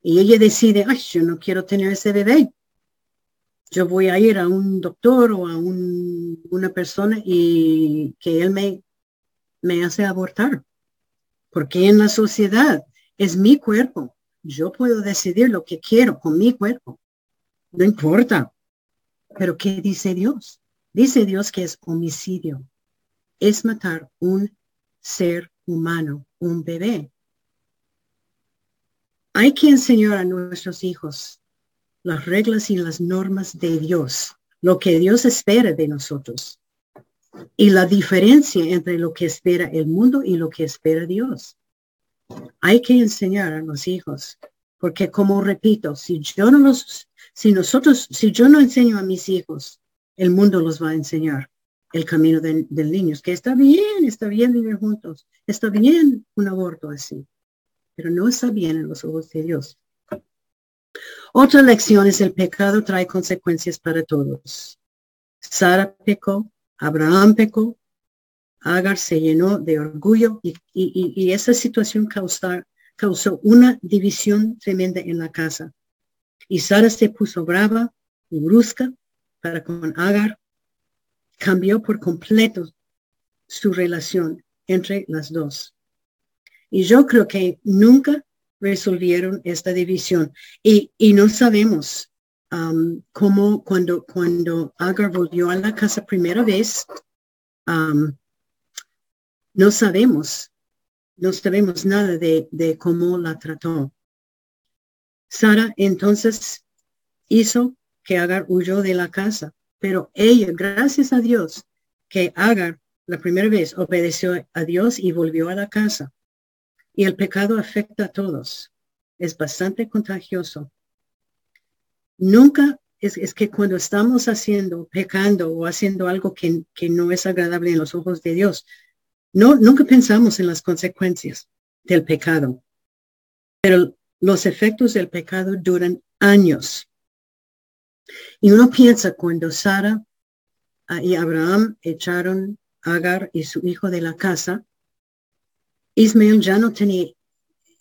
y ella decide, ay, yo no quiero tener ese bebé. Yo voy a ir a un doctor o a una persona y que él me, me hace abortar. Porque en la sociedad es mi cuerpo. Yo puedo decidir lo que quiero con mi cuerpo. No importa. Pero ¿qué dice Dios? Dice Dios que es homicidio. Es matar un ser humano, un bebé. Hay que enseñar a nuestros hijos las reglas y las normas de Dios, lo que Dios espera de nosotros y la diferencia entre lo que espera el mundo y lo que espera Dios. Hay que enseñar a los hijos, porque como repito, si yo no los, si nosotros, si yo no enseño a mis hijos, el mundo los va a enseñar el camino del niño, que está bien, está bien vivir juntos, está bien un aborto así pero no está bien en los ojos de Dios. Otra lección es el pecado trae consecuencias para todos. Sara pecó, Abraham pecó, Agar se llenó de orgullo y, esa situación causó una división tremenda en la casa. Y Sara se puso brava y brusca con Agar. Cambió por completo su relación entre las dos. Y yo creo que nunca resolvieron esta división. Y, no sabemos um, cómo cuando, cuando Agar volvió a la casa primera vez, um, no sabemos, no sabemos nada de cómo la trató. Sara entonces hizo que Agar huyó de la casa, pero ella, gracias a Dios, que Agar la primera vez obedeció a Dios y volvió a la casa. Y el pecado afecta a todos. Es bastante contagioso. Nunca es, que cuando estamos haciendo, pecando o haciendo algo que, que no es agradable en los ojos de Dios, no, nunca pensamos en las consecuencias del pecado. Pero los efectos del pecado duran años. Y uno piensa cuando Sara y Abraham echaron a Agar y su hijo de la casa, Ismael ya no tenía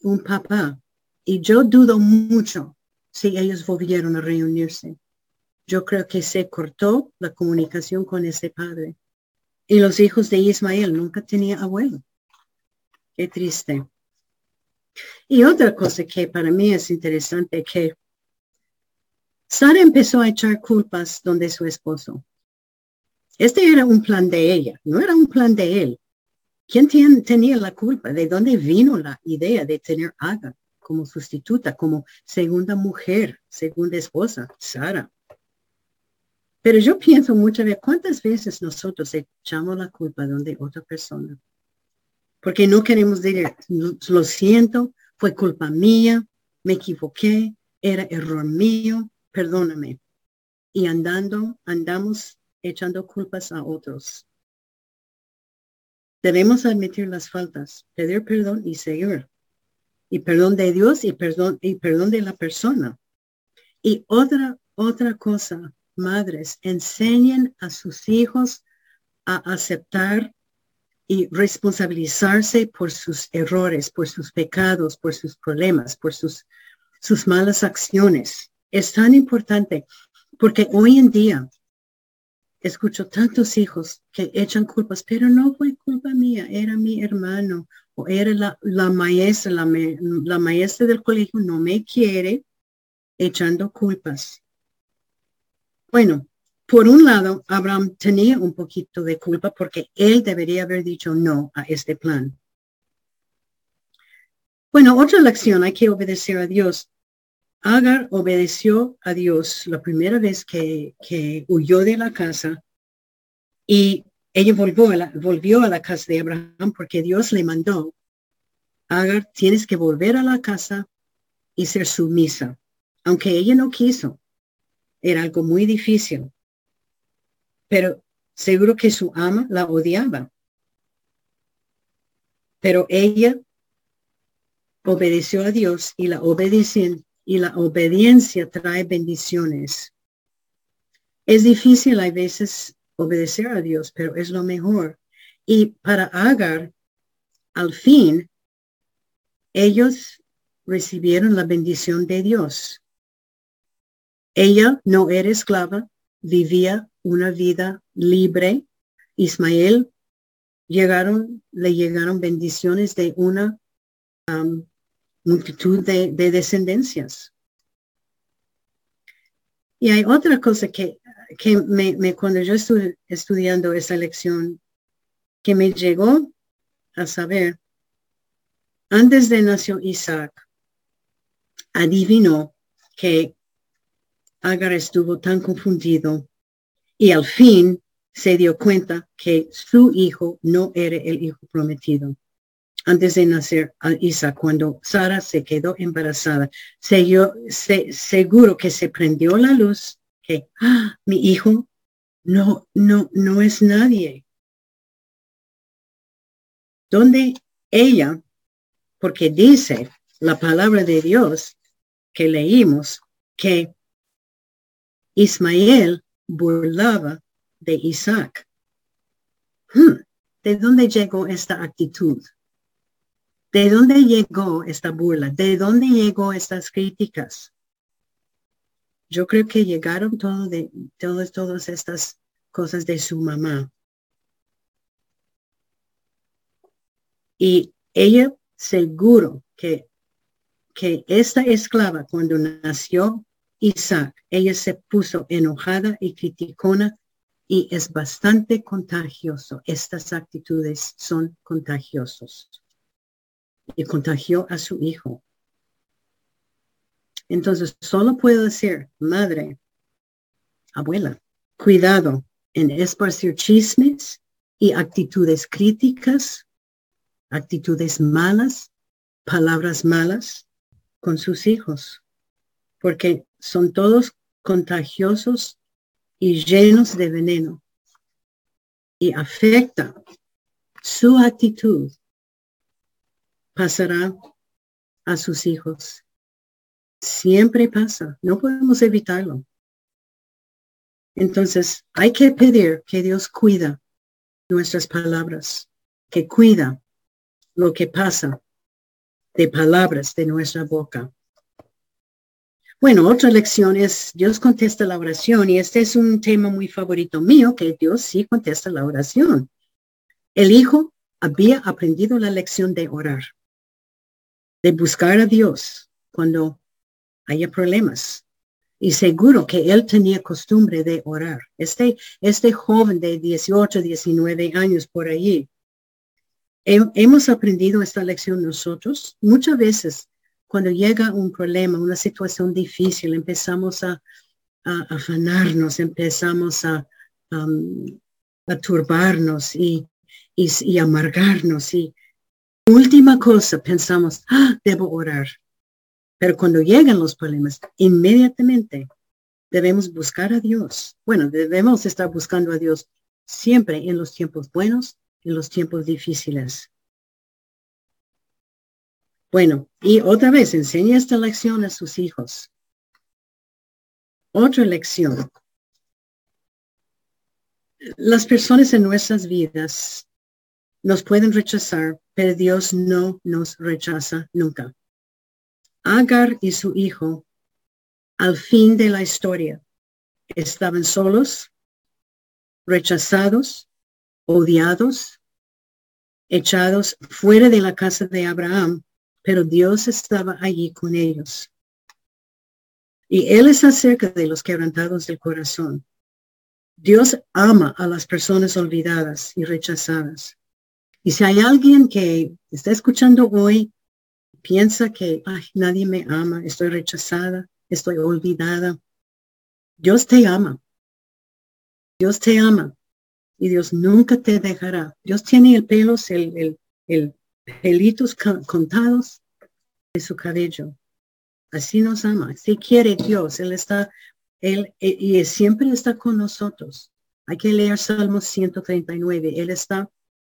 un papá y yo dudo mucho si ellos volvieron a reunirse. Yo creo que se cortó la comunicación con ese padre. Y los hijos de Ismael nunca tenía abuelo. Qué triste. Y otra cosa que para mí es interesante que Sara empezó a echar culpas donde su esposo. Este era un plan de ella, no era un plan de él. ¿Quién tenía la culpa? ¿De dónde vino la idea de tener a Agar como sustituta, como segunda mujer, segunda esposa, Sara? Pero yo pienso muchas veces, ¿cuántas veces nosotros echamos la culpa donde otra persona? Porque no queremos decir, lo siento, fue culpa mía, me equivoqué, era error mío, perdóname. Y andando, andamos echando culpas a otros. Debemos admitir las faltas, pedir perdón y seguir. Y perdón de Dios y perdón, y perdón de la persona. Y otra, otra cosa, madres, enseñen a sus hijos a aceptar y responsabilizarse por sus errores, por sus pecados, por sus problemas, por sus, sus malas acciones. Es tan importante porque hoy en día escucho tantos hijos que echan culpas, pero no fue culpa mía, era mi hermano o era la, maestra, la, la maestra del colegio no me quiere echando culpas. Bueno, por un lado, Abraham tenía un poquito de culpa porque él debería haber dicho no a este plan. Bueno, otra lección, hay que obedecer a Dios. Agar obedeció a Dios la primera vez que, huyó de la casa y ella volvió a, la, volvió a la casa de Abraham porque Dios le mandó, Agar, tienes que volver a la casa y ser sumisa, aunque ella no quiso. Era algo muy difícil, pero seguro que su ama la odiaba. Pero ella obedeció a Dios y la obediencia y la obediencia trae bendiciones. Es difícil a veces obedecer a Dios, pero es lo mejor. Y para Agar, al fin, ellos recibieron la bendición de Dios. Ella no era esclava, vivía una vida libre. Ismael llegaron, le llegaron bendiciones de una um, multitud de, descendencias. Y hay otra cosa que, que me, cuando yo estuve estudiando esa lección, que me llegó a saber, antes de nació Isaac, adivinó que Agar estuvo tan confundido y al fin se dio cuenta que su hijo no era el hijo prometido. Antes de nacer a Isaac, cuando Sara se quedó embarazada, se, se, seguro que se prendió la luz que ah, mi hijo no, no, no es nadie. Donde ella, porque dice la palabra de Dios que leímos, que Ismael burlaba de Isaac. Hmm, ¿De dónde llegó esta actitud? ¿De dónde llegó esta burla? ¿De dónde llegó estas críticas? Yo creo que llegaron todo de, todas, todas estas cosas de su mamá. Y ella seguro que, que esta esclava cuando nació Isaac, ella se puso enojada y criticona y es bastante contagioso. Estas actitudes son contagiosos. Y contagió a su hijo. Entonces, solo puedo decir, madre, abuela, cuidado en esparcir chismes y actitudes críticas, actitudes malas, palabras malas con sus hijos porque son todos contagiosos y llenos de veneno y afecta su actitud pasará a sus hijos. Siempre pasa, no podemos evitarlo. Entonces, hay que pedir que Dios cuida nuestras palabras, que cuida lo que pasa de palabras de nuestra boca. Bueno, otra lección es Dios contesta la oración y este es un tema muy favorito mío, que Dios sí contesta la oración. El hijo había aprendido la lección de orar, de buscar a Dios cuando haya problemas. Y seguro que él tenía costumbre de orar. Este, este joven de 18, 19 años por allí, hemos aprendido esta lección nosotros. Muchas veces cuando llega un problema, una situación difícil, empezamos a, afanarnos, empezamos a, a turbarnos y, y, amargarnos. Y última cosa, pensamos, ah, debo orar. Pero cuando llegan los problemas, inmediatamente debemos buscar a Dios. Bueno, debemos estar buscando a Dios siempre en los tiempos buenos, en los tiempos difíciles. Bueno, y otra vez, enseña esta lección a sus hijos. Otra lección. Las personas en nuestras vidas nos pueden rechazar, pero Dios no nos rechaza nunca. Agar y su hijo, al fin de la historia, estaban solos, rechazados, odiados, echados fuera de la casa de Abraham pero Dios estaba allí con ellos. Y Él está cerca de los quebrantados del corazón. Dios ama a las personas olvidadas y rechazadas. Y si hay alguien que está escuchando hoy, piensa que Ay, nadie me ama, estoy rechazada, estoy olvidada, Dios te ama. Dios te ama y Dios nunca te dejará. Dios tiene el pelo, el, el, el pelitos contados de su cabello. Así nos ama. Si quiere Dios, Él está, Él y siempre está con nosotros. Hay que leer Salmo 139. Él está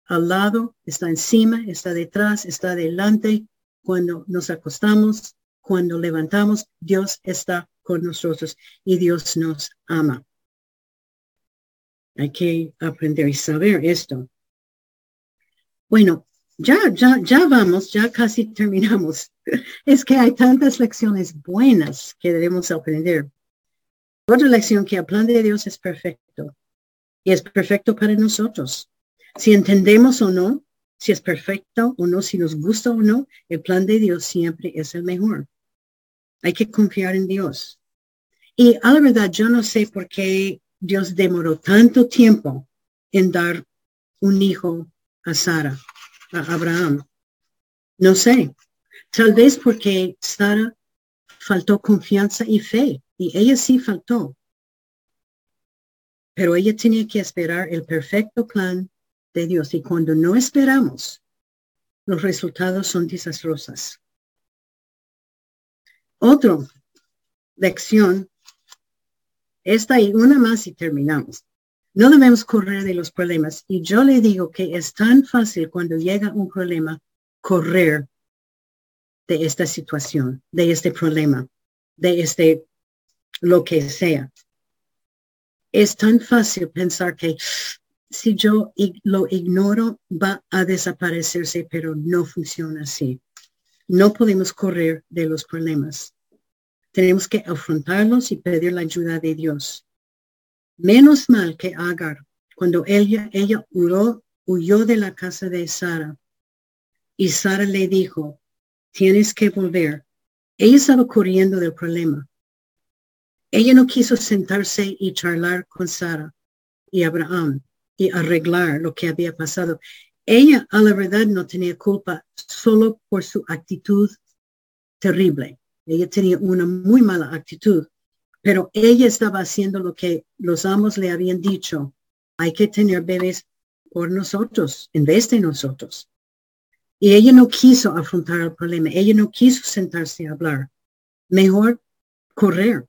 al lado, está encima, está detrás, está delante. Cuando nos acostamos, cuando levantamos, Dios está con nosotros y Dios nos ama. Hay que aprender y saber esto. Bueno, ya, ya, ya vamos, ya casi <laughs> terminamos. Es que hay tantas lecciones buenas que debemos aprender. Otra lección que el plan de Dios es perfecto y es perfecto para nosotros. Si entendemos o no, si es perfecto o no, si nos gusta o no, el plan de Dios siempre es el mejor. Hay que confiar en Dios. Y a la verdad, yo no sé por qué Dios demoró tanto tiempo en dar un hijo a Sara, a Abraham. No sé. Tal vez porque Sara faltó confianza y fe. Y ella sí faltó. Pero ella tenía que esperar el perfecto plan de Dios. Y cuando no esperamos, los resultados son desastrosos. Otro lección, esta y una más y terminamos. No debemos correr de los problemas. Y yo le digo que es tan fácil cuando llega un problema correr de esta situación, de este problema, de este lo que sea. Es tan fácil pensar que si yo lo ignoro va a desaparecerse, pero no funciona así. No podemos correr de los problemas. Tenemos que afrontarlos y pedir la ayuda de Dios. Menos mal que Agar, cuando ella, ella huyó, huyó de la casa de Sara y Sara le dijo, tienes que volver. Ella estaba corriendo del problema. Ella no quiso sentarse y charlar con Sara y Abraham y arreglar lo que había pasado. Ella, a la verdad, no tenía culpa solo por su actitud terrible. Ella tenía una muy mala actitud, pero ella estaba haciendo lo que los amos le habían dicho. Hay que tener bebés por nosotros, en vez de nosotros. Y ella no quiso afrontar el problema. Ella no quiso sentarse a hablar. Mejor correr.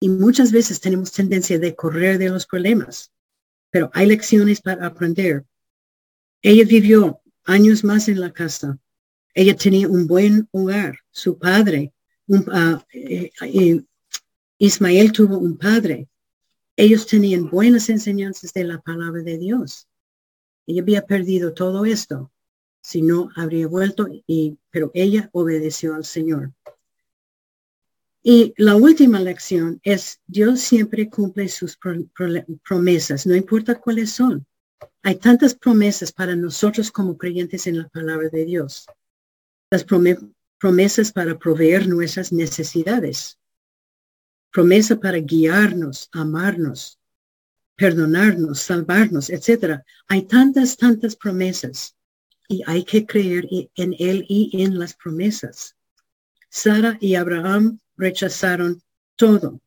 Y muchas veces tenemos tendencia de correr de los problemas, pero hay lecciones para aprender. Ella vivió años más en la casa. Ella tenía un buen hogar. Su padre, ah, eh, eh, Ismael tuvo un padre. Ellos tenían buenas enseñanzas de la palabra de Dios. Ella había perdido todo esto. Si no, habría vuelto, y, pero ella obedeció al Señor. Y la última lección es, Dios siempre cumple sus promesas, no importa cuáles son. Hay tantas promesas para nosotros como creyentes en la palabra de Dios. Las promesas para proveer nuestras necesidades. Promesa para guiarnos, amarnos, perdonarnos, salvarnos, etc. Hay tantas, tantas promesas y hay que creer en Él y en las promesas. Sara y Abraham rechazaron todo.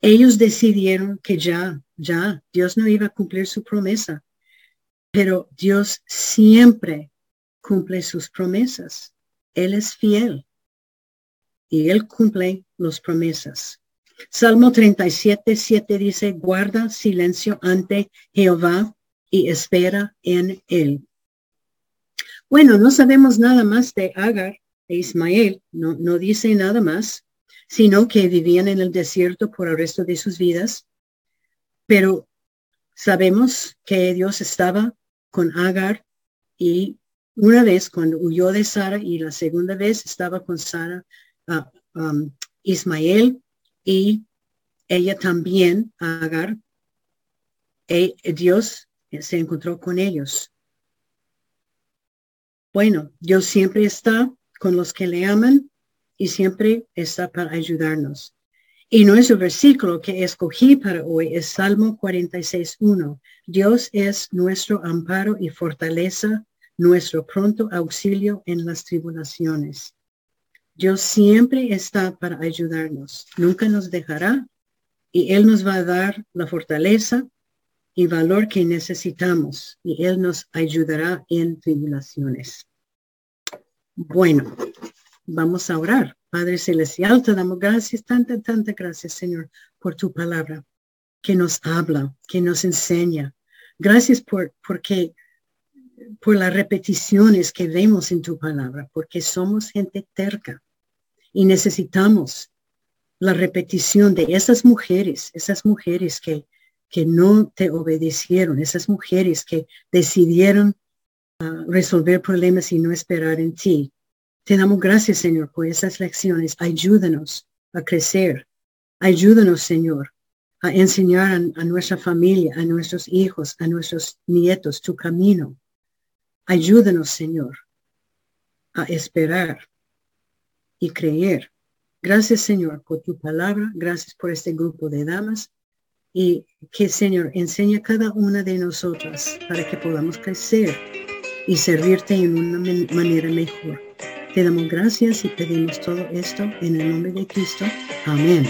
Ellos decidieron que ya, ya, Dios no iba a cumplir su promesa, pero Dios siempre cumple sus promesas. Él es fiel y Él cumple las promesas. Salmo 37, 7 dice, guarda silencio ante Jehová y espera en Él. Bueno, no sabemos nada más de Agar Ismael, no, no dice nada más, sino que vivían en el desierto por el resto de sus vidas. Pero sabemos que Dios estaba con Agar y una vez cuando huyó de Sara y la segunda vez estaba con Sara, uh, um, Ismael y ella también, Agar, e, Dios se encontró con ellos. Bueno, Dios siempre está con los que le aman y siempre está para ayudarnos. Y nuestro versículo que escogí para hoy es Salmo 46.1. Dios es nuestro amparo y fortaleza, nuestro pronto auxilio en las tribulaciones. Dios siempre está para ayudarnos, nunca nos dejará y Él nos va a dar la fortaleza y valor que necesitamos y Él nos ayudará en tribulaciones. Bueno, vamos a orar. Padre Celestial, te damos gracias, tanta, tanta gracias, Señor, por tu palabra que nos habla, que nos enseña. Gracias por, porque, por las repeticiones que vemos en tu palabra, porque somos gente terca y necesitamos la repetición de esas mujeres, esas mujeres que, que no te obedecieron, esas mujeres que decidieron resolver problemas y no esperar en ti. Te damos gracias, Señor, por esas lecciones. Ayúdanos a crecer. Ayúdanos, Señor, a enseñar a, nuestra familia, a nuestros hijos, a nuestros nietos tu camino. Ayúdanos, Señor, a esperar y creer. Gracias, Señor, por tu palabra. Gracias por este grupo de damas. Y que, Señor, enseñe a cada una de nosotras para que podamos crecer y servirte en una manera mejor. Te damos gracias y pedimos todo esto en el nombre de Cristo. Amén.